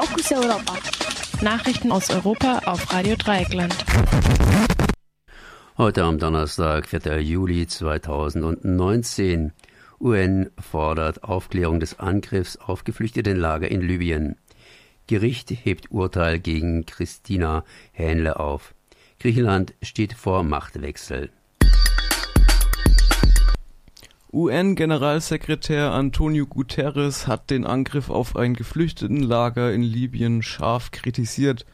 Fokus Europa. Nachrichten aus Europa auf Radio Dreieckland. Heute am Donnerstag, 4. Juli 2019. UN fordert Aufklärung des Angriffs auf Geflüchtetenlager in Libyen. Gericht hebt Urteil gegen Christina Hähnle auf. Griechenland steht vor Machtwechsel. UN-Generalsekretär Antonio Guterres hat den Angriff auf ein Geflüchtetenlager in Libyen scharf kritisiert.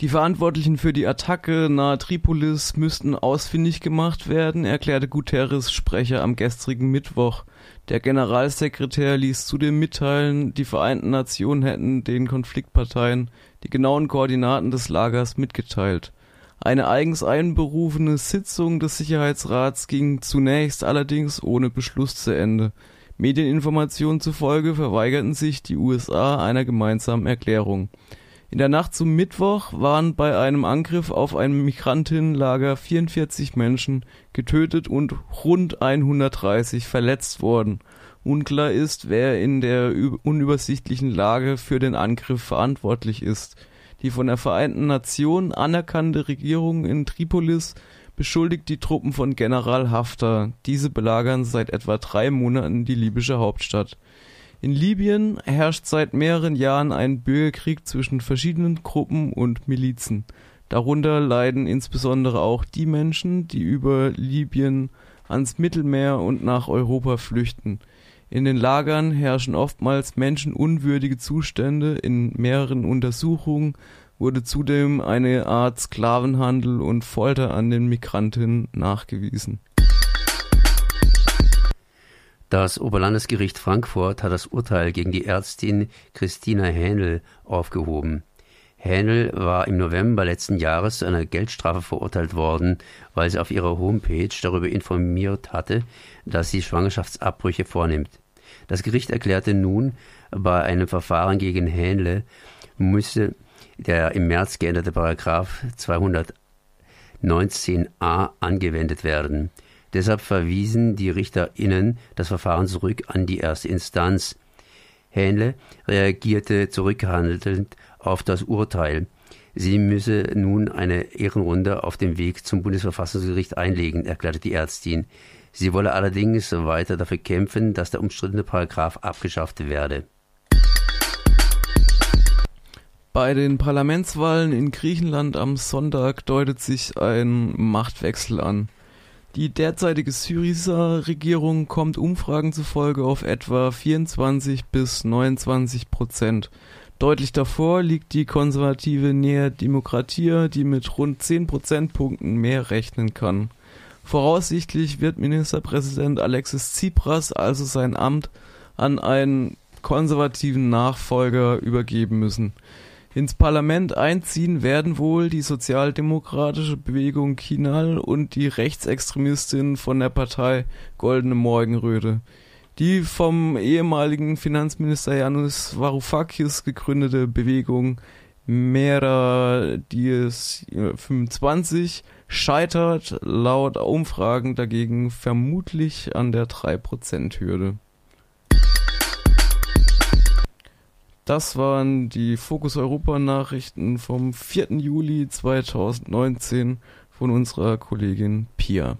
Die Verantwortlichen für die Attacke nahe Tripolis müssten ausfindig gemacht werden, erklärte Guterres Sprecher am gestrigen Mittwoch. Der Generalsekretär ließ zudem mitteilen, die Vereinten Nationen hätten den Konfliktparteien die genauen Koordinaten des Lagers mitgeteilt. Eine eigens einberufene Sitzung des Sicherheitsrats ging zunächst allerdings ohne Beschluss zu Ende. Medieninformationen zufolge verweigerten sich die USA einer gemeinsamen Erklärung. In der Nacht zum Mittwoch waren bei einem Angriff auf ein Migrantinnenlager 44 Menschen getötet und rund 130 verletzt worden. Unklar ist, wer in der unübersichtlichen Lage für den Angriff verantwortlich ist. Die von der Vereinten Nationen anerkannte Regierung in Tripolis beschuldigt die Truppen von General Haftar. Diese belagern seit etwa drei Monaten die libysche Hauptstadt. In Libyen herrscht seit mehreren Jahren ein Bürgerkrieg zwischen verschiedenen Gruppen und Milizen. Darunter leiden insbesondere auch die Menschen, die über Libyen ans Mittelmeer und nach Europa flüchten. In den Lagern herrschen oftmals menschenunwürdige Zustände, in mehreren Untersuchungen wurde zudem eine Art Sklavenhandel und Folter an den Migrantinnen nachgewiesen. Das Oberlandesgericht Frankfurt hat das Urteil gegen die Ärztin Christina Hähnel aufgehoben. Hähnel war im November letzten Jahres zu einer Geldstrafe verurteilt worden, weil sie auf ihrer Homepage darüber informiert hatte, dass sie Schwangerschaftsabbrüche vornimmt. Das Gericht erklärte nun, bei einem Verfahren gegen Hähnle müsse der im März geänderte Paragraph 219a angewendet werden. Deshalb verwiesen die RichterInnen das Verfahren zurück an die erste Instanz. Hähnle reagierte zurückhandelnd auf das Urteil. Sie müsse nun eine Ehrenrunde auf dem Weg zum Bundesverfassungsgericht einlegen, erklärte die Ärztin. Sie wolle allerdings weiter dafür kämpfen, dass der umstrittene Paragraph abgeschafft werde. Bei den Parlamentswahlen in Griechenland am Sonntag deutet sich ein Machtwechsel an. Die derzeitige Syriza-Regierung kommt Umfragen zufolge auf etwa 24 bis 29 Prozent. Deutlich davor liegt die konservative Nea Demokratia, die mit rund 10 Prozentpunkten mehr rechnen kann. Voraussichtlich wird Ministerpräsident Alexis Tsipras also sein Amt an einen konservativen Nachfolger übergeben müssen. Ins Parlament einziehen werden wohl die sozialdemokratische Bewegung Kinal und die Rechtsextremistin von der Partei Goldene Morgenröte. Die vom ehemaligen Finanzminister Janusz Varoufakis gegründete Bewegung Mera Dies 25 scheitert laut Umfragen dagegen vermutlich an der 3%-Hürde. Das waren die Fokus Europa Nachrichten vom 4. Juli 2019 von unserer Kollegin Pia.